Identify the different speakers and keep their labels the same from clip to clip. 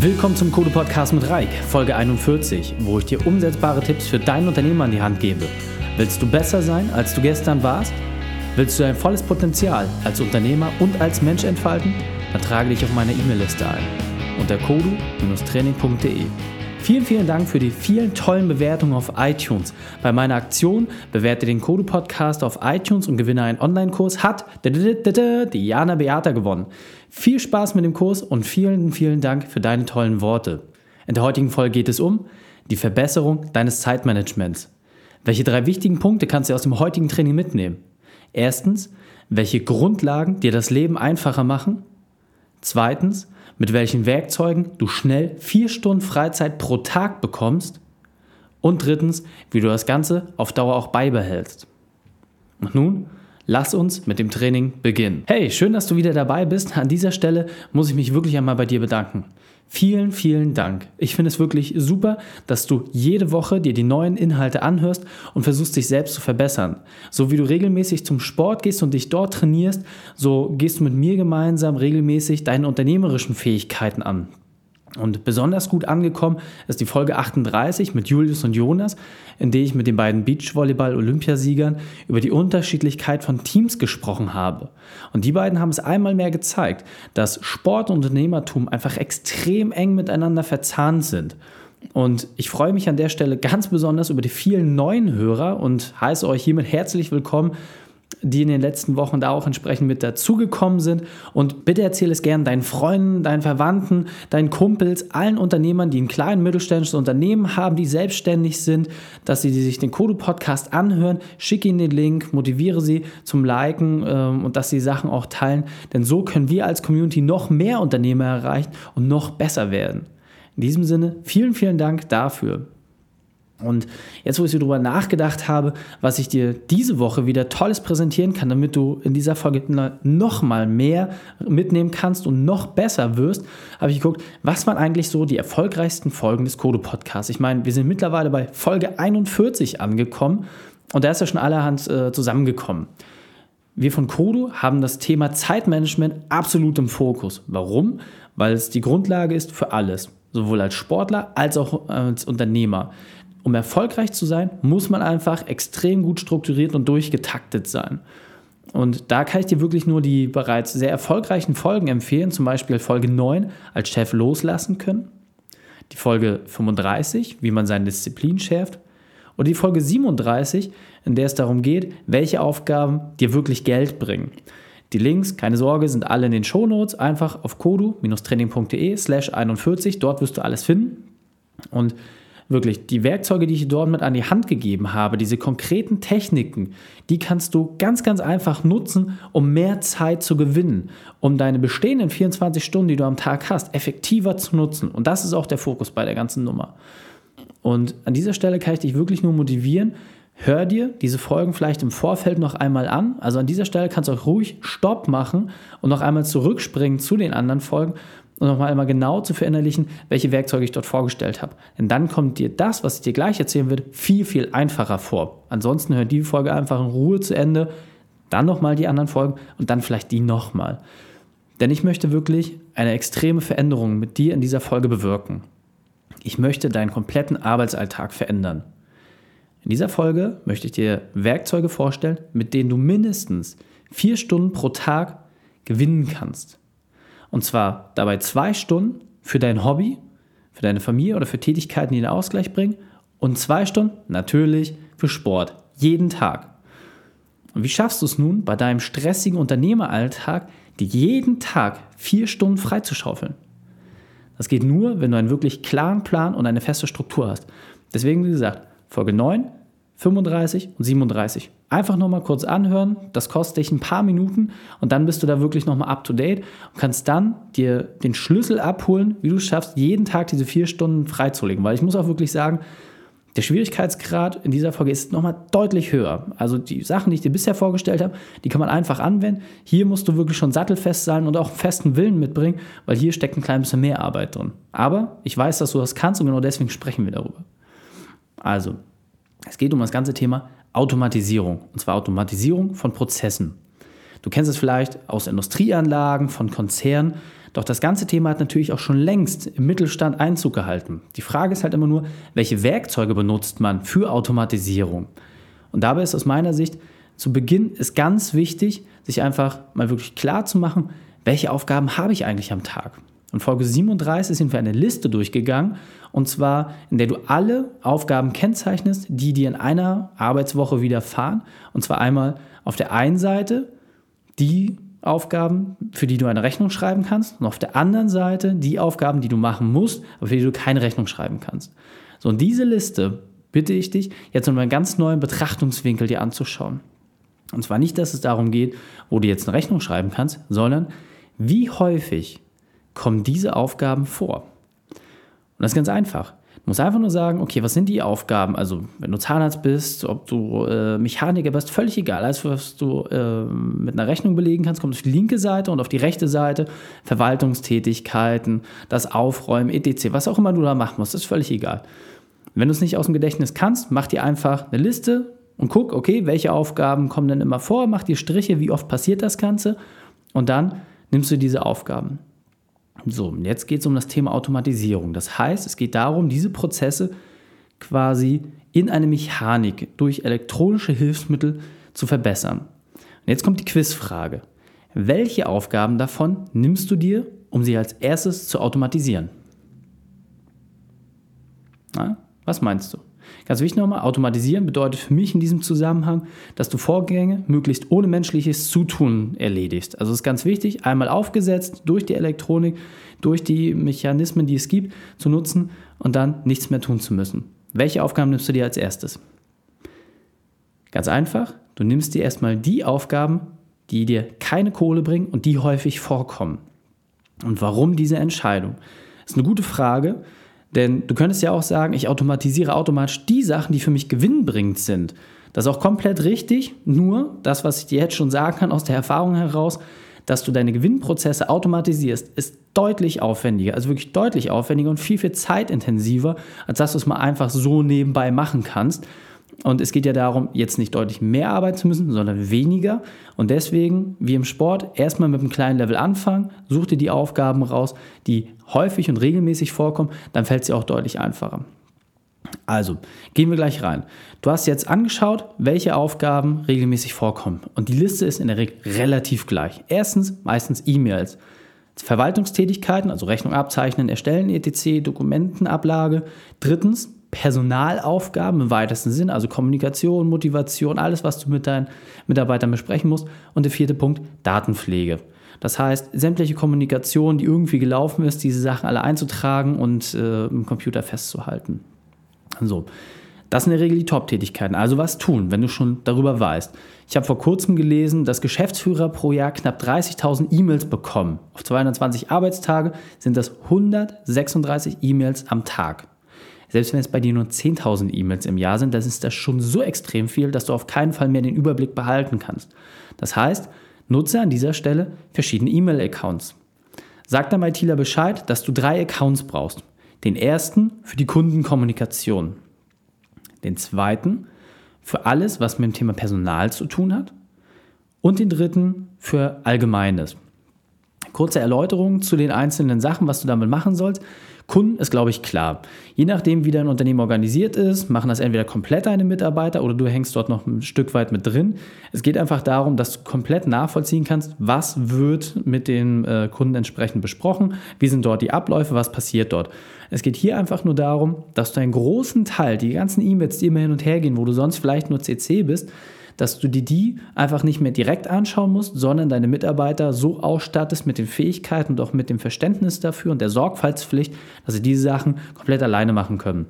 Speaker 1: Willkommen zum Code Podcast mit Reik, Folge 41, wo ich dir umsetzbare Tipps für dein Unternehmen an die Hand gebe. Willst du besser sein, als du gestern warst? Willst du dein volles Potenzial als Unternehmer und als Mensch entfalten? Dann trage dich auf meine E-Mail-Liste ein unter kodu-training.de. Vielen, vielen Dank für die vielen tollen Bewertungen auf iTunes. Bei meiner Aktion bewerte den Kodu Podcast auf iTunes und gewinne einen Online-Kurs hat Diana Beata gewonnen. Viel Spaß mit dem Kurs und vielen, vielen Dank für deine tollen Worte. In der heutigen Folge geht es um die Verbesserung deines Zeitmanagements. Welche drei wichtigen Punkte kannst du aus dem heutigen Training mitnehmen? Erstens, welche Grundlagen dir das Leben einfacher machen? Zweitens, mit welchen Werkzeugen du schnell vier Stunden Freizeit pro Tag bekommst. Und drittens, wie du das Ganze auf Dauer auch beibehältst. Und nun, lass uns mit dem Training beginnen. Hey, schön, dass du wieder dabei bist. An dieser Stelle muss ich mich wirklich einmal bei dir bedanken. Vielen, vielen Dank. Ich finde es wirklich super, dass du jede Woche dir die neuen Inhalte anhörst und versuchst dich selbst zu verbessern. So wie du regelmäßig zum Sport gehst und dich dort trainierst, so gehst du mit mir gemeinsam regelmäßig deine unternehmerischen Fähigkeiten an. Und besonders gut angekommen ist die Folge 38 mit Julius und Jonas, in der ich mit den beiden Beachvolleyball-Olympiasiegern über die Unterschiedlichkeit von Teams gesprochen habe. Und die beiden haben es einmal mehr gezeigt, dass Sport und Unternehmertum einfach extrem eng miteinander verzahnt sind. Und ich freue mich an der Stelle ganz besonders über die vielen neuen Hörer und heiße euch hiermit herzlich willkommen die in den letzten Wochen da auch entsprechend mit dazugekommen sind. Und bitte erzähle es gerne deinen Freunden, deinen Verwandten, deinen Kumpels, allen Unternehmern, die ein kleines mittelständisches Unternehmen haben, die selbstständig sind, dass sie sich den Kodo-Podcast anhören. Schicke ihnen den Link, motiviere sie zum Liken ähm, und dass sie Sachen auch teilen. Denn so können wir als Community noch mehr Unternehmer erreichen und noch besser werden. In diesem Sinne, vielen, vielen Dank dafür. Und jetzt, wo ich so drüber nachgedacht habe, was ich dir diese Woche wieder Tolles präsentieren kann, damit du in dieser Folge noch mal mehr mitnehmen kannst und noch besser wirst, habe ich geguckt, was waren eigentlich so die erfolgreichsten Folgen des Code Podcasts. Ich meine, wir sind mittlerweile bei Folge 41 angekommen und da ist ja schon allerhand äh, zusammengekommen. Wir von Kodo haben das Thema Zeitmanagement absolut im Fokus. Warum? Weil es die Grundlage ist für alles, sowohl als Sportler als auch als Unternehmer um erfolgreich zu sein, muss man einfach extrem gut strukturiert und durchgetaktet sein. Und da kann ich dir wirklich nur die bereits sehr erfolgreichen Folgen empfehlen, zum Beispiel Folge 9, als Chef loslassen können, die Folge 35, wie man seine Disziplin schärft, und die Folge 37, in der es darum geht, welche Aufgaben dir wirklich Geld bringen. Die Links, keine Sorge, sind alle in den Shownotes. Einfach auf kodu-training.de slash 41. Dort wirst du alles finden. Und Wirklich, die Werkzeuge, die ich dort mit an die Hand gegeben habe, diese konkreten Techniken, die kannst du ganz, ganz einfach nutzen, um mehr Zeit zu gewinnen, um deine bestehenden 24 Stunden, die du am Tag hast, effektiver zu nutzen. Und das ist auch der Fokus bei der ganzen Nummer. Und an dieser Stelle kann ich dich wirklich nur motivieren, hör dir diese Folgen vielleicht im Vorfeld noch einmal an. Also an dieser Stelle kannst du auch ruhig Stopp machen und noch einmal zurückspringen zu den anderen Folgen und nochmal einmal genau zu verinnerlichen, welche Werkzeuge ich dort vorgestellt habe. Denn dann kommt dir das, was ich dir gleich erzählen würde, viel, viel einfacher vor. Ansonsten hör die Folge einfach in Ruhe zu Ende, dann nochmal die anderen Folgen und dann vielleicht die nochmal. Denn ich möchte wirklich eine extreme Veränderung mit dir in dieser Folge bewirken. Ich möchte deinen kompletten Arbeitsalltag verändern. In dieser Folge möchte ich dir Werkzeuge vorstellen, mit denen du mindestens vier Stunden pro Tag gewinnen kannst. Und zwar dabei zwei Stunden für dein Hobby, für deine Familie oder für Tätigkeiten, die einen Ausgleich bringen. Und zwei Stunden natürlich für Sport. Jeden Tag. Und wie schaffst du es nun, bei deinem stressigen Unternehmeralltag, dir jeden Tag vier Stunden freizuschaufeln? Das geht nur, wenn du einen wirklich klaren Plan und eine feste Struktur hast. Deswegen, wie gesagt, Folge 9 35 und 37. Einfach nochmal kurz anhören, das kostet dich ein paar Minuten und dann bist du da wirklich nochmal up to date und kannst dann dir den Schlüssel abholen, wie du es schaffst, jeden Tag diese vier Stunden freizulegen. Weil ich muss auch wirklich sagen, der Schwierigkeitsgrad in dieser Folge ist nochmal deutlich höher. Also die Sachen, die ich dir bisher vorgestellt habe, die kann man einfach anwenden. Hier musst du wirklich schon sattelfest sein und auch festen Willen mitbringen, weil hier steckt ein klein bisschen mehr Arbeit drin. Aber ich weiß, dass du das kannst und genau deswegen sprechen wir darüber. Also, es geht um das ganze Thema Automatisierung. Und zwar Automatisierung von Prozessen. Du kennst es vielleicht aus Industrieanlagen, von Konzernen, Doch das ganze Thema hat natürlich auch schon längst im Mittelstand Einzug gehalten. Die Frage ist halt immer nur, welche Werkzeuge benutzt man für Automatisierung? Und dabei ist aus meiner Sicht zu Beginn ist ganz wichtig, sich einfach mal wirklich klar zu machen, welche Aufgaben habe ich eigentlich am Tag? In Folge 37 sind wir eine Liste durchgegangen, und zwar in der du alle Aufgaben kennzeichnest, die dir in einer Arbeitswoche widerfahren. Und zwar einmal auf der einen Seite die Aufgaben, für die du eine Rechnung schreiben kannst, und auf der anderen Seite die Aufgaben, die du machen musst, aber für die du keine Rechnung schreiben kannst. So, und diese Liste bitte ich dich, jetzt mit einem ganz neuen Betrachtungswinkel dir anzuschauen. Und zwar nicht, dass es darum geht, wo du jetzt eine Rechnung schreiben kannst, sondern wie häufig kommen diese Aufgaben vor? Und das ist ganz einfach. Du musst einfach nur sagen, okay, was sind die Aufgaben? Also, wenn du Zahnarzt bist, ob du äh, Mechaniker bist, völlig egal. Alles, was du äh, mit einer Rechnung belegen kannst, kommt auf die linke Seite und auf die rechte Seite Verwaltungstätigkeiten, das Aufräumen, etc. Was auch immer du da machen musst, ist völlig egal. Wenn du es nicht aus dem Gedächtnis kannst, mach dir einfach eine Liste und guck, okay, welche Aufgaben kommen denn immer vor, mach dir Striche, wie oft passiert das Ganze und dann nimmst du diese Aufgaben. So, jetzt geht es um das Thema Automatisierung. Das heißt, es geht darum, diese Prozesse quasi in eine Mechanik durch elektronische Hilfsmittel zu verbessern. Und jetzt kommt die Quizfrage. Welche Aufgaben davon nimmst du dir, um sie als erstes zu automatisieren? Na, was meinst du? Ganz wichtig nochmal, automatisieren bedeutet für mich in diesem Zusammenhang, dass du Vorgänge möglichst ohne menschliches Zutun erledigst. Also ist ganz wichtig, einmal aufgesetzt durch die Elektronik, durch die Mechanismen, die es gibt, zu nutzen und dann nichts mehr tun zu müssen. Welche Aufgaben nimmst du dir als erstes? Ganz einfach, du nimmst dir erstmal die Aufgaben, die dir keine Kohle bringen und die häufig vorkommen. Und warum diese Entscheidung? Das ist eine gute Frage, denn du könntest ja auch sagen, ich automatisiere automatisch die Sachen, die für mich gewinnbringend sind. Das ist auch komplett richtig, nur das, was ich dir jetzt schon sagen kann aus der Erfahrung heraus, dass du deine Gewinnprozesse automatisierst, ist deutlich aufwendiger, also wirklich deutlich aufwendiger und viel, viel zeitintensiver, als dass du es mal einfach so nebenbei machen kannst. Und es geht ja darum, jetzt nicht deutlich mehr arbeiten zu müssen, sondern weniger. Und deswegen, wie im Sport, erstmal mit einem kleinen Level anfangen, such dir die Aufgaben raus, die häufig und regelmäßig vorkommen, dann fällt es dir auch deutlich einfacher. Also, gehen wir gleich rein. Du hast jetzt angeschaut, welche Aufgaben regelmäßig vorkommen. Und die Liste ist in der Regel relativ gleich. Erstens meistens E-Mails. Verwaltungstätigkeiten, also Rechnung abzeichnen, erstellen, etc., Dokumentenablage. Drittens Personalaufgaben im weitesten Sinn, also Kommunikation, Motivation, alles, was du mit deinen Mitarbeitern besprechen musst. Und der vierte Punkt, Datenpflege. Das heißt, sämtliche Kommunikation, die irgendwie gelaufen ist, diese Sachen alle einzutragen und äh, im Computer festzuhalten. So. Das sind in der Regel die Top-Tätigkeiten. Also was tun, wenn du schon darüber weißt. Ich habe vor kurzem gelesen, dass Geschäftsführer pro Jahr knapp 30.000 E-Mails bekommen. Auf 220 Arbeitstage sind das 136 E-Mails am Tag. Selbst wenn es bei dir nur 10.000 E-Mails im Jahr sind, dann ist das schon so extrem viel, dass du auf keinen Fall mehr den Überblick behalten kannst. Das heißt, nutze an dieser Stelle verschiedene E-Mail-Accounts. Sag deinem ITler Bescheid, dass du drei Accounts brauchst. Den ersten für die Kundenkommunikation. Den zweiten für alles, was mit dem Thema Personal zu tun hat. Und den dritten für Allgemeines. Kurze Erläuterung zu den einzelnen Sachen, was du damit machen sollst. Kunden ist, glaube ich, klar. Je nachdem, wie dein Unternehmen organisiert ist, machen das entweder komplett deine Mitarbeiter oder du hängst dort noch ein Stück weit mit drin. Es geht einfach darum, dass du komplett nachvollziehen kannst, was wird mit den äh, Kunden entsprechend besprochen, wie sind dort die Abläufe, was passiert dort. Es geht hier einfach nur darum, dass du einen großen Teil, die ganzen E-Mails, die immer hin und her gehen, wo du sonst vielleicht nur CC bist, dass du dir die einfach nicht mehr direkt anschauen musst, sondern deine Mitarbeiter so ausstattest mit den Fähigkeiten und auch mit dem Verständnis dafür und der Sorgfaltspflicht, dass sie diese Sachen komplett alleine machen können.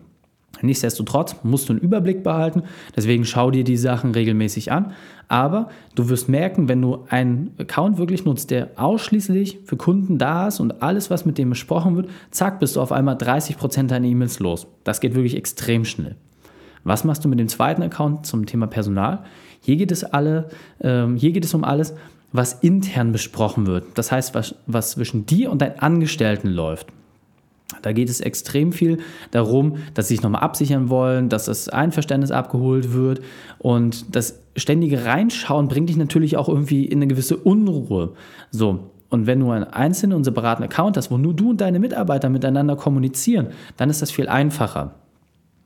Speaker 1: Nichtsdestotrotz musst du einen Überblick behalten, deswegen schau dir die Sachen regelmäßig an. Aber du wirst merken, wenn du einen Account wirklich nutzt, der ausschließlich für Kunden da ist und alles, was mit dem besprochen wird, zack, bist du auf einmal 30% deiner E-Mails los. Das geht wirklich extrem schnell. Was machst du mit dem zweiten Account zum Thema Personal? Hier geht es, alle, ähm, hier geht es um alles, was intern besprochen wird. Das heißt, was, was zwischen dir und deinen Angestellten läuft. Da geht es extrem viel darum, dass sie sich nochmal absichern wollen, dass das Einverständnis abgeholt wird. Und das ständige Reinschauen bringt dich natürlich auch irgendwie in eine gewisse Unruhe. So, Und wenn du einen einzelnen und separaten Account hast, wo nur du und deine Mitarbeiter miteinander kommunizieren, dann ist das viel einfacher.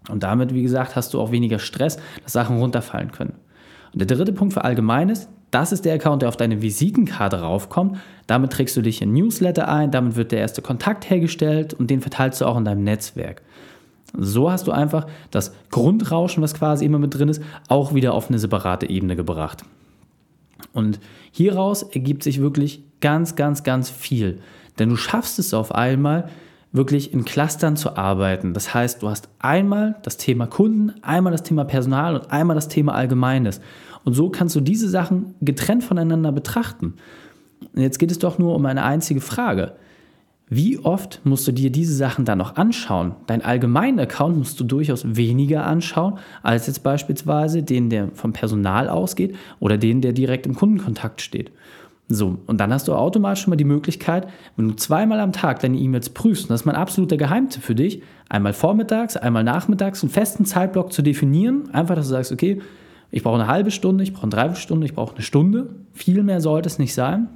Speaker 1: Und damit, wie gesagt, hast du auch weniger Stress, dass Sachen runterfallen können. Und der dritte Punkt für Allgemeines, das ist der Account, der auf deine Visitenkarte raufkommt. Damit trägst du dich in Newsletter ein, damit wird der erste Kontakt hergestellt und den verteilst du auch in deinem Netzwerk. So hast du einfach das Grundrauschen, was quasi immer mit drin ist, auch wieder auf eine separate Ebene gebracht. Und hieraus ergibt sich wirklich ganz, ganz, ganz viel. Denn du schaffst es auf einmal, wirklich in Clustern zu arbeiten. Das heißt, du hast einmal das Thema Kunden, einmal das Thema Personal und einmal das Thema Allgemeines. Und so kannst du diese Sachen getrennt voneinander betrachten. Und jetzt geht es doch nur um eine einzige Frage. Wie oft musst du dir diese Sachen dann noch anschauen? Dein allgemeinen Account musst du durchaus weniger anschauen, als jetzt beispielsweise den, der vom Personal ausgeht oder den, der direkt im Kundenkontakt steht. So, und dann hast du automatisch schon mal die Möglichkeit, wenn du zweimal am Tag deine E-Mails prüfst, und das ist mein absoluter Geheimtipp für dich, einmal vormittags, einmal nachmittags, einen festen Zeitblock zu definieren. Einfach, dass du sagst, okay, ich brauche eine halbe Stunde, ich brauche eine Dreiviertelstunde, ich brauche eine Stunde. Viel mehr sollte es nicht sein.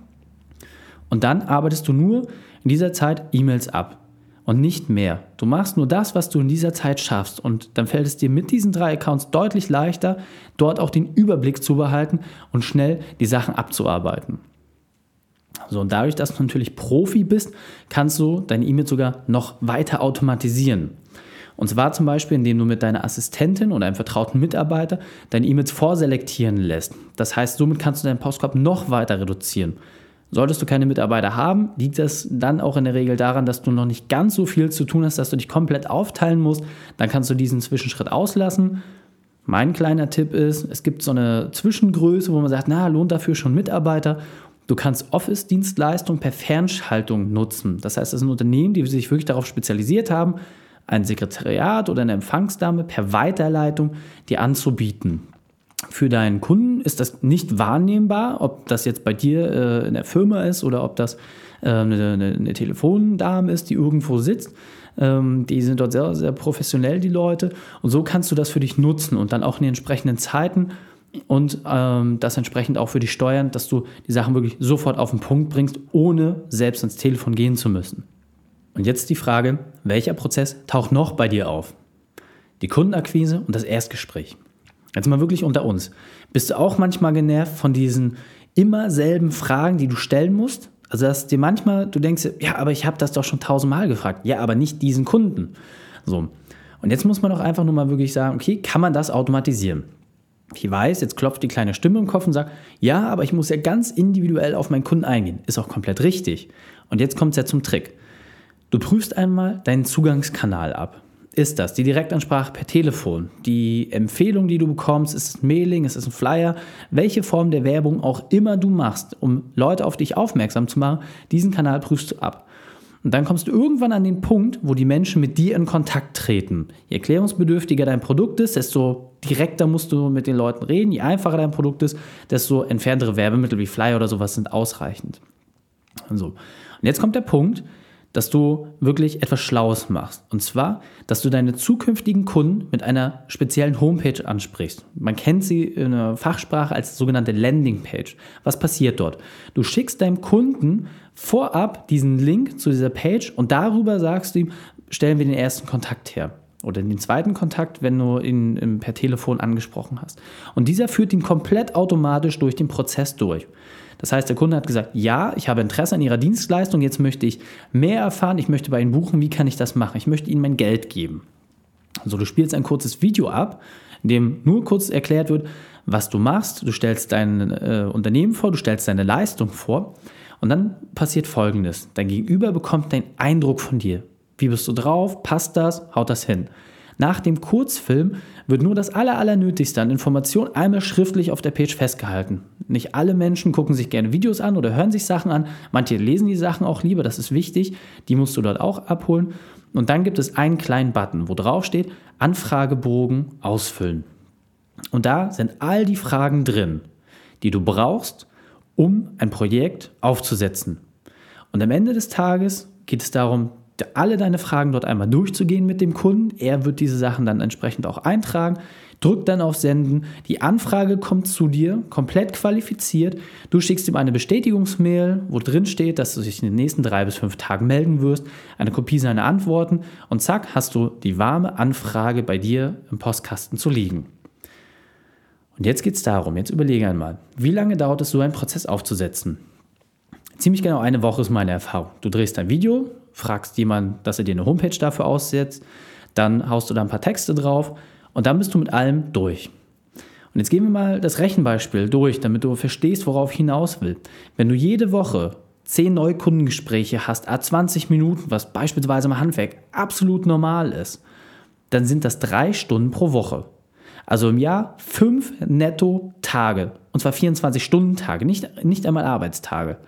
Speaker 1: Und dann arbeitest du nur in dieser Zeit E-Mails ab und nicht mehr. Du machst nur das, was du in dieser Zeit schaffst und dann fällt es dir mit diesen drei Accounts deutlich leichter, dort auch den Überblick zu behalten und schnell die Sachen abzuarbeiten. So, und dadurch, dass du natürlich Profi bist, kannst du deine E-Mails sogar noch weiter automatisieren. Und zwar zum Beispiel, indem du mit deiner Assistentin oder einem vertrauten Mitarbeiter deine E-Mails vorselektieren lässt. Das heißt, somit kannst du deinen Postkorb noch weiter reduzieren. Solltest du keine Mitarbeiter haben, liegt das dann auch in der Regel daran, dass du noch nicht ganz so viel zu tun hast, dass du dich komplett aufteilen musst. Dann kannst du diesen Zwischenschritt auslassen. Mein kleiner Tipp ist, es gibt so eine Zwischengröße, wo man sagt, na, lohnt dafür schon Mitarbeiter. Du kannst Office-Dienstleistungen per Fernschaltung nutzen. Das heißt, das sind Unternehmen, die sich wirklich darauf spezialisiert haben, ein Sekretariat oder eine Empfangsdame per Weiterleitung dir anzubieten. Für deinen Kunden ist das nicht wahrnehmbar, ob das jetzt bei dir äh, in der Firma ist oder ob das äh, eine, eine, eine, Telefondame ist, die irgendwo sitzt. Ähm, die sind dort sehr, sehr professionell, die Leute. Und so kannst du das für dich nutzen und dann auch in den entsprechenden Zeiten und ähm, das entsprechend auch für dich steuern, dass du die Sachen wirklich sofort auf den Punkt bringst, ohne selbst ans Telefon gehen zu müssen. Und jetzt die Frage, welcher Prozess taucht noch bei dir auf? Die Kundenakquise und das Erstgespräch. Jetzt mal wirklich unter uns. Bist du auch manchmal genervt von diesen immer selben Fragen, die du stellen musst? Also, dass dir manchmal, du denkst, ja, aber ich habe das doch schon tausendmal gefragt. Ja, aber nicht diesen Kunden. So. Und jetzt muss man doch einfach nur mal wirklich sagen, okay, kann man das automatisieren? Ich weiß, jetzt klopft die kleine Stimme im Kopf und sagt, ja, aber ich muss ja ganz individuell auf meinen Kunden eingehen. Ist auch komplett richtig. Und jetzt kommt es ja zum Trick. Du prüfst einmal deinen Zugangskanal ab. Ist das die Direktansprache per Telefon? Die Empfehlung, die du bekommst, ist es ein Mailing, ist es ein Flyer? Welche Form der Werbung auch immer du machst, um Leute auf dich aufmerksam zu machen, diesen Kanal prüfst du ab. Und dann kommst du irgendwann an den Punkt, wo die Menschen mit dir in Kontakt treten. Je erklärungsbedürftiger dein Produkt ist, desto direkter musst du mit den Leuten reden. Je einfacher dein Produkt ist, desto entferntere Werbemittel wie Flyer oder sowas sind ausreichend. So. Und jetzt kommt der Punkt, dass du wirklich etwas Schlaues machst. Und zwar, dass du deine zukünftigen Kunden mit einer speziellen Homepage ansprichst. Man kennt sie in der Fachsprache als sogenannte Landingpage. Was passiert dort? Du schickst deinem Kunden vorab diesen Link zu dieser Page und darüber sagst du ihm, stellen wir den ersten Kontakt her. Oder den zweiten Kontakt, wenn du ihn per Telefon angesprochen hast. Und dieser führt ihn komplett automatisch durch den Prozess durch. Das heißt, der Kunde hat gesagt, ja, ich habe Interesse an Ihrer Dienstleistung, jetzt möchte ich mehr erfahren, ich möchte bei Ihnen buchen, wie kann ich das machen? Ich möchte Ihnen mein Geld geben. Also du spielst ein kurzes Video ab, in dem nur kurz erklärt wird, was du machst. Du stellst dein äh, Unternehmen vor, du stellst deine Leistung vor und dann passiert Folgendes. Dein Gegenüber bekommt einen Eindruck von dir. Wie bist du drauf? Passt das? Haut das hin? Nach dem Kurzfilm wird nur das aller, Allernötigste an Informationen einmal schriftlich auf der Page festgehalten. Nicht alle Menschen gucken sich gerne Videos an oder hören sich Sachen an. Manche lesen die Sachen auch lieber, das ist wichtig. Die musst du dort auch abholen. Und dann gibt es einen kleinen Button, wo drauf steht, Anfragebogen ausfüllen. Und da sind all die Fragen drin, die du brauchst, um ein Projekt aufzusetzen. Und am Ende des Tages geht es darum, alle deine Fragen dort einmal durchzugehen mit dem Kunden. Er wird diese Sachen dann entsprechend auch eintragen, drückt dann auf Senden, die Anfrage kommt zu dir, komplett qualifiziert, du schickst ihm eine Bestätigungsmail, wo drin steht, dass du dich in den nächsten drei bis fünf Tagen melden wirst, eine Kopie seiner Antworten und zack, hast du die warme Anfrage bei dir im Postkasten zu liegen. Und jetzt geht es darum, jetzt überlege einmal, wie lange dauert es, so einen Prozess aufzusetzen? Ziemlich genau eine Woche ist meine Erfahrung. Du drehst ein Video, fragst jemanden, dass er dir eine Homepage dafür aussetzt, dann haust du da ein paar Texte drauf und dann bist du mit allem durch. Und jetzt gehen wir mal das Rechenbeispiel durch, damit du verstehst, worauf ich hinaus will. Wenn du jede Woche 10 Neukundengespräche hast, a 20 Minuten, was beispielsweise im Handwerk absolut normal ist, dann sind das drei Stunden pro Woche. Also im Jahr fünf Netto-Tage. Und zwar 24-Stunden-Tage, nicht, nicht einmal Arbeitstage.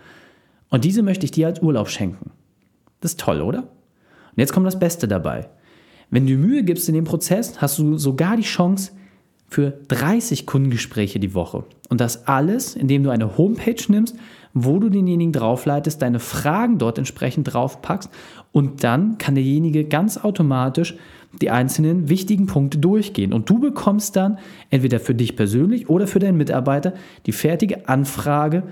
Speaker 1: Und diese möchte ich dir als Urlaub schenken. Das ist toll, oder? Und jetzt kommt das Beste dabei. Wenn du Mühe gibst in dem Prozess, hast du sogar die Chance für 30 Kundengespräche die Woche. Und das alles, indem du eine Homepage nimmst, wo du denjenigen draufleitest, deine Fragen dort entsprechend draufpackst und dann kann derjenige ganz automatisch die einzelnen wichtigen Punkte durchgehen. Und du bekommst dann entweder für dich persönlich oder für deinen Mitarbeiter die fertige Anfrage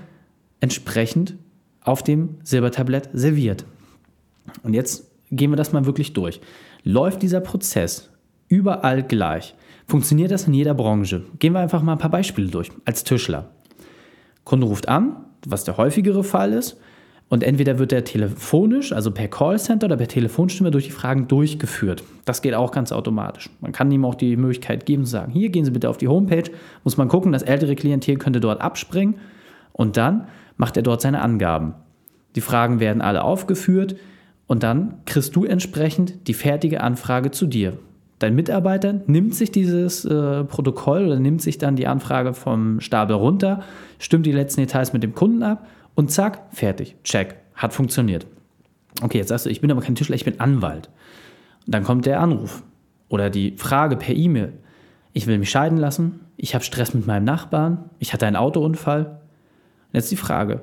Speaker 1: entsprechend auf dem Silbertablett serviert. Und jetzt gehen wir das mal wirklich durch. Läuft dieser Prozess überall gleich? Funktioniert das in jeder Branche? Gehen wir einfach mal ein paar Beispiele durch. Als Tischler. Kunde ruft an, was der häufigere Fall ist, und entweder wird er telefonisch, also per Callcenter oder per Telefonstimme durch die Fragen durchgeführt. Das geht auch ganz automatisch. Man kann ihm auch die Möglichkeit geben zu sagen, hier gehen Sie bitte auf die Homepage, muss man gucken, das ältere Klientel könnte dort abspringen und dann macht er dort seine Angaben. Die Fragen werden alle aufgeführt und dann kriegst du entsprechend die fertige Anfrage zu dir. Dein Mitarbeiter nimmt sich dieses äh, Protokoll oder nimmt sich dann die Anfrage vom Stapel runter, stimmt die letzten Details mit dem Kunden ab und zack, fertig, check, hat funktioniert. Okay, jetzt sagst du, ich bin aber kein Tischler, ich bin Anwalt. Und dann kommt der Anruf oder die Frage per E-Mail. Ich will mich scheiden lassen, ich habe Stress mit meinem Nachbarn, ich hatte einen Autounfall. Und jetzt die Frage.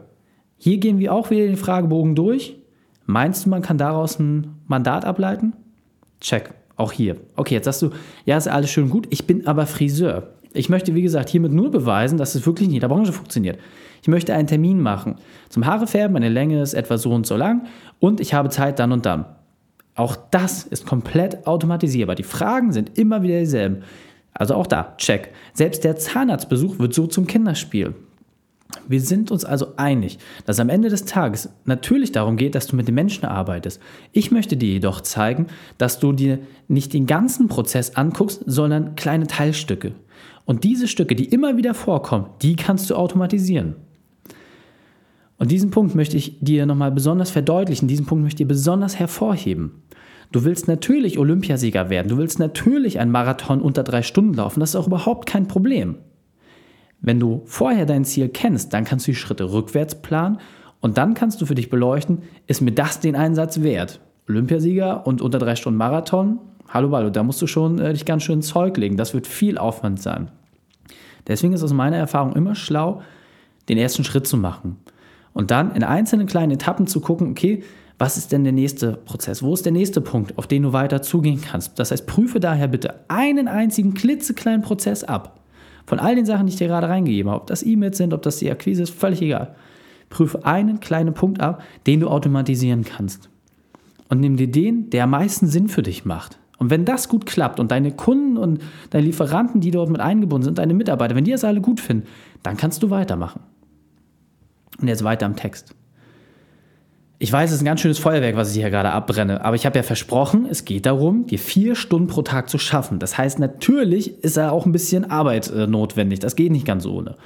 Speaker 1: Hier gehen wir auch wieder den Fragebogen durch. Meinst du, man kann daraus ein Mandat ableiten? Check. Auch hier. Okay, jetzt sagst du, ja, ist alles schön gut, ich bin aber Friseur. Ich möchte, wie gesagt, hiermit nur beweisen, dass es wirklich in jeder Branche funktioniert. Ich möchte einen Termin machen. Zum Haare färben, meine Länge ist etwa so und so lang und ich habe Zeit dann und dann. Auch das ist komplett automatisierbar. Die Fragen sind immer wieder dieselben. Also auch da, check. Selbst der Zahnarztbesuch wird so zum Kinderspiel. Wir sind uns also einig, dass am Ende des Tages natürlich darum geht, dass du mit den Menschen arbeitest. Ich möchte dir jedoch zeigen, dass du dir nicht den ganzen Prozess anguckst, sondern kleine Teilstücke. Und diese Stücke, die immer wieder vorkommen, die kannst du automatisieren. Und diesen Punkt möchte ich dir nochmal besonders verdeutlichen, diesen Punkt möchte ich dir besonders hervorheben. Du willst natürlich Olympiasieger werden, du willst natürlich einen Marathon unter drei Stunden laufen, das ist auch überhaupt kein Problem. Wenn du vorher dein Ziel kennst, dann kannst du die Schritte rückwärts planen und dann kannst du für dich beleuchten, ist mir das den Einsatz wert? Olympiasieger und unter drei Stunden Marathon? Hallo, hallo, da musst du schon äh, dich ganz schön Zeug legen. Das wird viel Aufwand sein. Deswegen ist aus meiner Erfahrung immer schlau, den ersten Schritt zu machen. Und dann in einzelnen kleinen Etappen zu gucken, okay, was ist denn der nächste Prozess? Wo ist der nächste Punkt, auf den du weiter zugehen kannst? Das heißt, prüfe daher bitte einen einzigen klitzekleinen Prozess ab. Von all den Sachen, die ich dir gerade reingegeben habe, ob das E-Mails sind, ob das die Akquise ist, völlig egal. Prüfe einen kleinen Punkt ab, den du automatisieren kannst. Und nimm dir den, der am meisten Sinn für dich macht. Und wenn das gut klappt und deine Kunden und deine Lieferanten, die dort mit eingebunden sind, deine Mitarbeiter, wenn die das alle gut finden, dann kannst du weitermachen. Und jetzt weiter am Text. Ich weiß, es ist ein ganz schönes Feuerwerk, was ich hier gerade abbrenne, aber ich habe ja versprochen, es geht darum, dir vier Stunden pro Tag zu schaffen. Das heißt, natürlich ist da auch ein bisschen Arbeit äh, notwendig. Das geht nicht ganz ohne.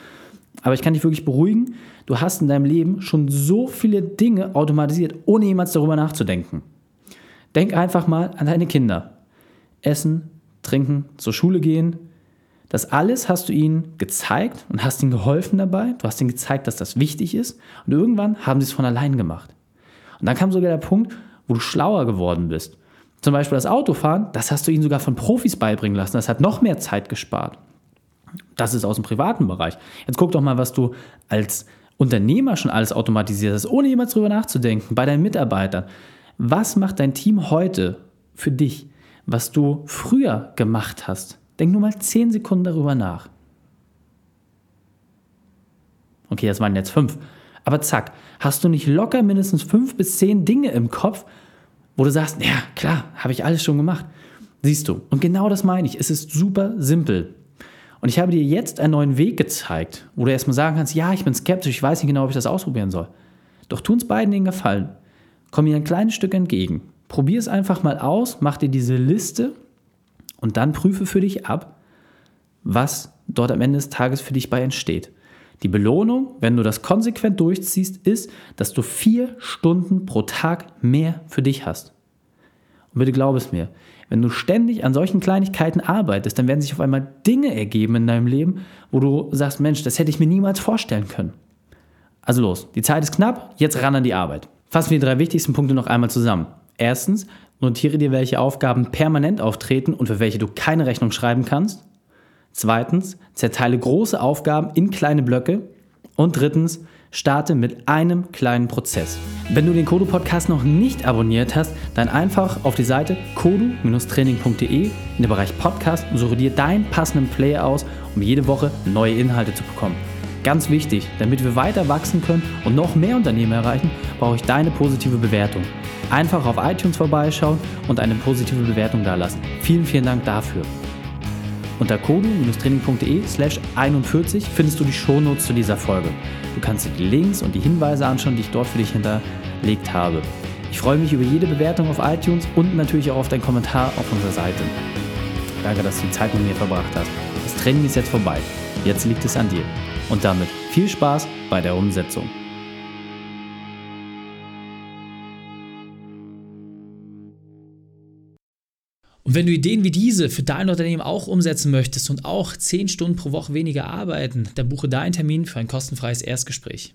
Speaker 1: Aber ich kann dich wirklich beruhigen, du hast in deinem Leben schon so viele Dinge automatisiert, ohne jemals darüber nachzudenken. Denk einfach mal an deine Kinder. Essen, trinken, zur Schule gehen. Das alles hast du ihnen gezeigt und hast ihnen geholfen dabei. Du hast ihnen gezeigt, dass das wichtig ist. Und irgendwann haben sie es von allein gemacht. Und dann kam sogar der Punkt, wo du schlauer geworden bist. Zum Beispiel das Autofahren, das hast du ihnen sogar von Profis beibringen lassen. Das hat noch mehr Zeit gespart. Das ist aus dem privaten Bereich. Jetzt guck doch mal, was du als Unternehmer schon alles automatisiert hast, ohne jemals drüber nachzudenken, bei deinen Mitarbeitern. Was macht dein Team heute für dich, was du früher gemacht hast? Denk nur mal 10 Sekunden darüber nach. Okay, das waren jetzt fünf. Aber zack, hast du nicht locker mindestens fünf bis zehn Dinge im Kopf, wo du sagst, ja, klar, habe ich alles schon gemacht. Siehst du. Und genau das meine ich. Es ist super simpel. Und ich habe dir jetzt einen neuen Weg gezeigt, wo du erstmal sagen kannst, ja, ich bin skeptisch, ich weiß nicht genau, ob ich das ausprobieren soll. Doch tu uns beiden den Gefallen. Komm mir ein kleines Stück entgegen. Probier es einfach mal aus, mach dir diese Liste und dann prüfe für dich ab, was dort am Ende des Tages für dich bei entsteht. Die Belohnung, wenn du das konsequent durchziehst, ist, dass du vier Stunden pro Tag mehr für dich hast. Und bitte glaub es mir, wenn du ständig an solchen Kleinigkeiten arbeitest, dann werden sich auf einmal Dinge ergeben in deinem Leben, wo du sagst, Mensch, das hätte ich mir niemals vorstellen können. Also los, die Zeit ist knapp, jetzt ran an die Arbeit. Fassen wir die drei wichtigsten Punkte noch einmal zusammen. Erstens, notiere dir, welche Aufgaben permanent auftreten und für welche du keine Rechnung schreiben kannst. Zweitens, zerteile große Aufgaben in kleine Blöcke. Und drittens, starte mit einem kleinen Prozess. Wenn du den Kodo Podcast noch nicht abonniert hast, dann einfach auf die Seite kodu-training.de in den Bereich Podcast und suche dir deinen passenden Player aus, um jede Woche neue Inhalte zu bekommen. Ganz wichtig, damit wir weiter wachsen können und noch mehr Unternehmen erreichen, brauche ich deine positive Bewertung. Einfach auf iTunes vorbeischauen und eine positive Bewertung dalassen. Vielen, vielen Dank dafür. Unter kodu-training.de slash 41 findest du die Shownotes zu dieser Folge. Du kannst dir die Links und die Hinweise anschauen, die ich dort für dich hinterlegt habe. Ich freue mich über jede Bewertung auf iTunes und natürlich auch auf deinen Kommentar auf unserer Seite. Danke, dass du die Zeit mit mir verbracht hast. Das Training ist jetzt vorbei. Jetzt liegt es an dir. Und damit viel Spaß bei der Umsetzung.
Speaker 2: Und wenn du Ideen wie diese für dein Unternehmen auch umsetzen möchtest und auch 10 Stunden pro Woche weniger arbeiten, dann buche deinen Termin für ein kostenfreies Erstgespräch.